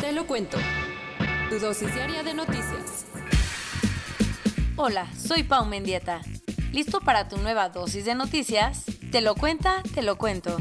Te lo cuento. Tu dosis diaria de noticias. Hola, soy Pau Mendieta. ¿Listo para tu nueva dosis de noticias? Te lo cuenta, te lo cuento.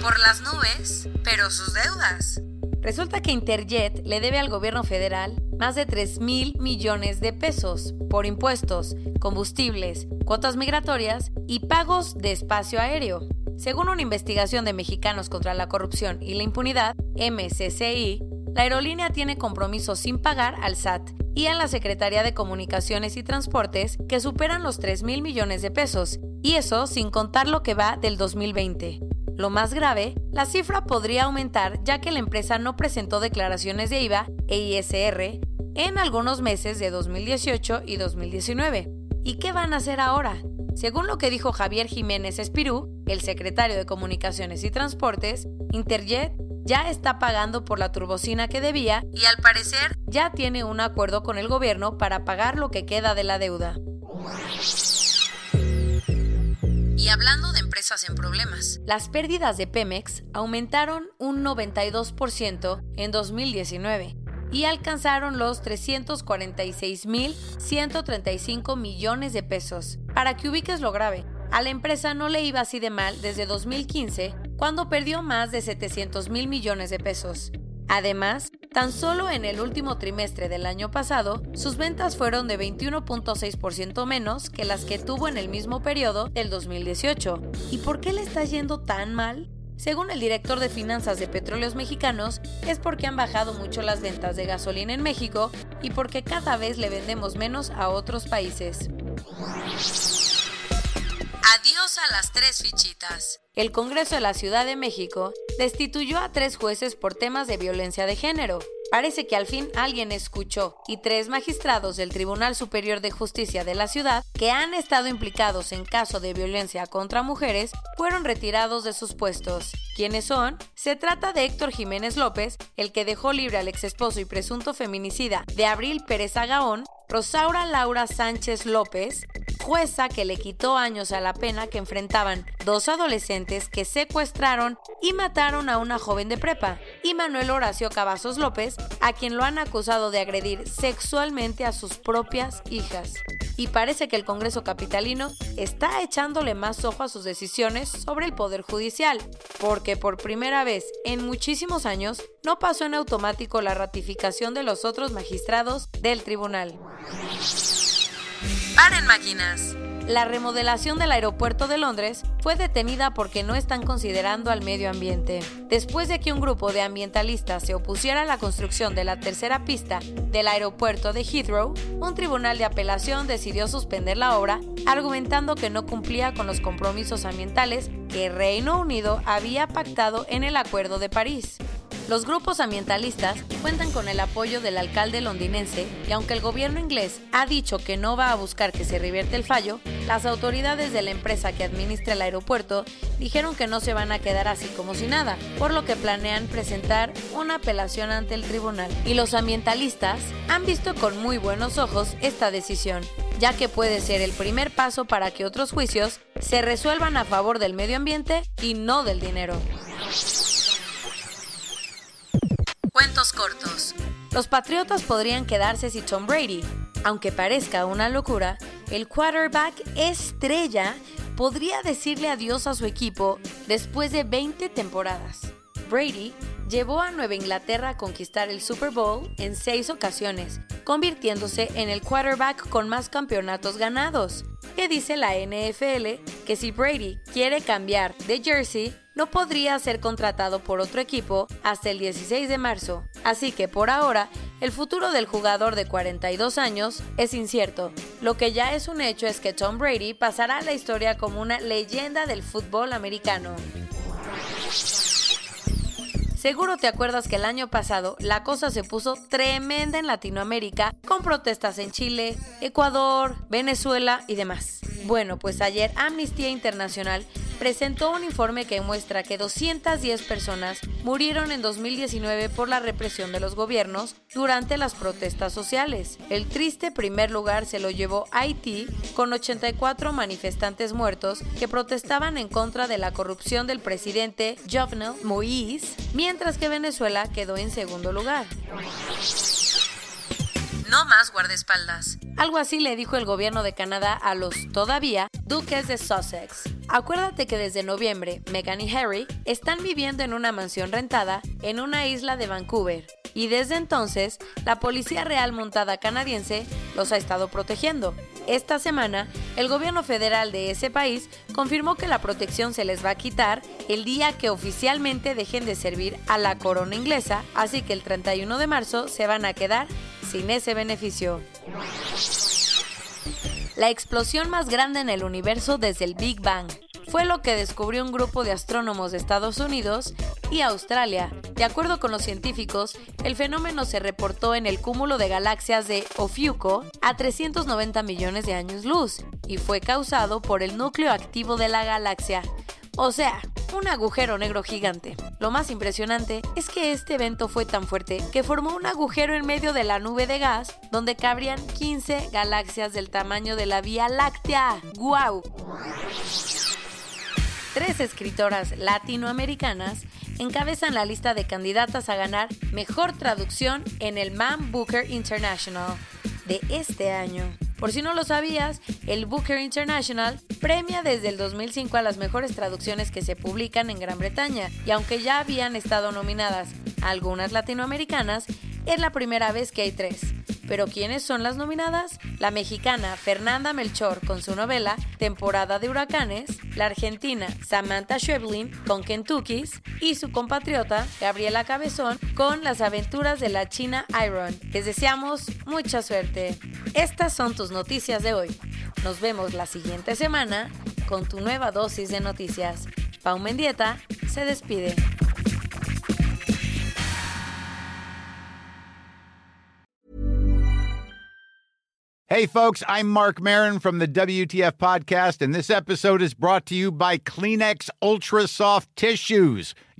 Por las nubes, pero sus deudas. Resulta que Interjet le debe al gobierno federal más de 3 mil millones de pesos por impuestos, combustibles, cuotas migratorias y pagos de espacio aéreo. Según una investigación de Mexicanos contra la Corrupción y la Impunidad, MCCI, la aerolínea tiene compromisos sin pagar al SAT y a la Secretaría de Comunicaciones y Transportes que superan los 3 mil millones de pesos, y eso sin contar lo que va del 2020. Lo más grave, la cifra podría aumentar ya que la empresa no presentó declaraciones de IVA e ISR en algunos meses de 2018 y 2019. ¿Y qué van a hacer ahora? Según lo que dijo Javier Jiménez Espirú, el secretario de Comunicaciones y Transportes, Interjet ya está pagando por la turbocina que debía y al parecer ya tiene un acuerdo con el gobierno para pagar lo que queda de la deuda. Y hablando de empresas en problemas, las pérdidas de Pemex aumentaron un 92% en 2019 y alcanzaron los 346.135 millones de pesos. Para que ubiques lo grave, a la empresa no le iba así de mal desde 2015, cuando perdió más de 700 mil millones de pesos. Además, tan solo en el último trimestre del año pasado, sus ventas fueron de 21.6% menos que las que tuvo en el mismo periodo del 2018. ¿Y por qué le está yendo tan mal? Según el director de finanzas de Petróleos Mexicanos, es porque han bajado mucho las ventas de gasolina en México y porque cada vez le vendemos menos a otros países. Adiós a las tres fichitas. El Congreso de la Ciudad de México destituyó a tres jueces por temas de violencia de género. Parece que al fin alguien escuchó y tres magistrados del Tribunal Superior de Justicia de la ciudad que han estado implicados en caso de violencia contra mujeres fueron retirados de sus puestos. ¿Quiénes son? Se trata de Héctor Jiménez López, el que dejó libre al ex esposo y presunto feminicida de Abril Pérez Agaón, Rosaura Laura Sánchez López, jueza que le quitó años a la pena que enfrentaban dos adolescentes que secuestraron y mataron a una joven de prepa, y Manuel Horacio Cavazos López, a quien lo han acusado de agredir sexualmente a sus propias hijas. Y parece que el Congreso Capitalino está echándole más ojo a sus decisiones sobre el Poder Judicial, porque por primera vez en muchísimos años no pasó en automático la ratificación de los otros magistrados del tribunal. Paren máquinas. La remodelación del aeropuerto de Londres fue detenida porque no están considerando al medio ambiente. Después de que un grupo de ambientalistas se opusiera a la construcción de la tercera pista del aeropuerto de Heathrow, un tribunal de apelación decidió suspender la obra, argumentando que no cumplía con los compromisos ambientales que Reino Unido había pactado en el Acuerdo de París. Los grupos ambientalistas cuentan con el apoyo del alcalde londinense y aunque el gobierno inglés ha dicho que no va a buscar que se revierte el fallo, las autoridades de la empresa que administra el aeropuerto dijeron que no se van a quedar así como si nada, por lo que planean presentar una apelación ante el tribunal. Y los ambientalistas han visto con muy buenos ojos esta decisión, ya que puede ser el primer paso para que otros juicios se resuelvan a favor del medio ambiente y no del dinero. Los Patriotas podrían quedarse sin Tom Brady. Aunque parezca una locura, el quarterback estrella podría decirle adiós a su equipo después de 20 temporadas. Brady llevó a Nueva Inglaterra a conquistar el Super Bowl en seis ocasiones, convirtiéndose en el quarterback con más campeonatos ganados. ¿Qué dice la NFL? Que si Brady quiere cambiar de jersey, no podría ser contratado por otro equipo hasta el 16 de marzo. Así que por ahora, el futuro del jugador de 42 años es incierto. Lo que ya es un hecho es que Tom Brady pasará a la historia como una leyenda del fútbol americano. Seguro te acuerdas que el año pasado la cosa se puso tremenda en Latinoamérica con protestas en Chile, Ecuador, Venezuela y demás. Bueno, pues ayer Amnistía Internacional presentó un informe que muestra que 210 personas murieron en 2019 por la represión de los gobiernos durante las protestas sociales. El triste primer lugar se lo llevó Haití con 84 manifestantes muertos que protestaban en contra de la corrupción del presidente Jovenel Moïse, mientras que Venezuela quedó en segundo lugar. No más guardaespaldas. Algo así le dijo el gobierno de Canadá a los todavía duques de Sussex. Acuérdate que desde noviembre, Meghan y Harry están viviendo en una mansión rentada en una isla de Vancouver y desde entonces la Policía Real Montada canadiense los ha estado protegiendo. Esta semana, el gobierno federal de ese país confirmó que la protección se les va a quitar el día que oficialmente dejen de servir a la corona inglesa, así que el 31 de marzo se van a quedar sin ese beneficio. La explosión más grande en el universo desde el Big Bang fue lo que descubrió un grupo de astrónomos de Estados Unidos y Australia. De acuerdo con los científicos, el fenómeno se reportó en el cúmulo de galaxias de Ofiuco a 390 millones de años luz y fue causado por el núcleo activo de la galaxia, o sea, un agujero negro gigante. Lo más impresionante es que este evento fue tan fuerte que formó un agujero en medio de la nube de gas donde cabrían 15 galaxias del tamaño de la Vía Láctea. ¡Guau! Tres escritoras latinoamericanas encabezan la lista de candidatas a ganar Mejor Traducción en el Man Booker International de este año. Por si no lo sabías, el Booker International premia desde el 2005 a las mejores traducciones que se publican en Gran Bretaña y aunque ya habían estado nominadas algunas latinoamericanas, es la primera vez que hay tres. Pero ¿quiénes son las nominadas? La mexicana Fernanda Melchor con su novela Temporada de Huracanes, la argentina Samantha Schweblin con Kentucky's y su compatriota Gabriela Cabezón con Las aventuras de la China Iron. Les deseamos mucha suerte. Estas son tus noticias de hoy. Nos vemos la siguiente semana con tu nueva dosis de noticias. Pau Mendieta se despide. Hey, folks, I'm Mark Marin from the WTF Podcast, and this episode is brought to you by Kleenex Ultra Soft Tissues,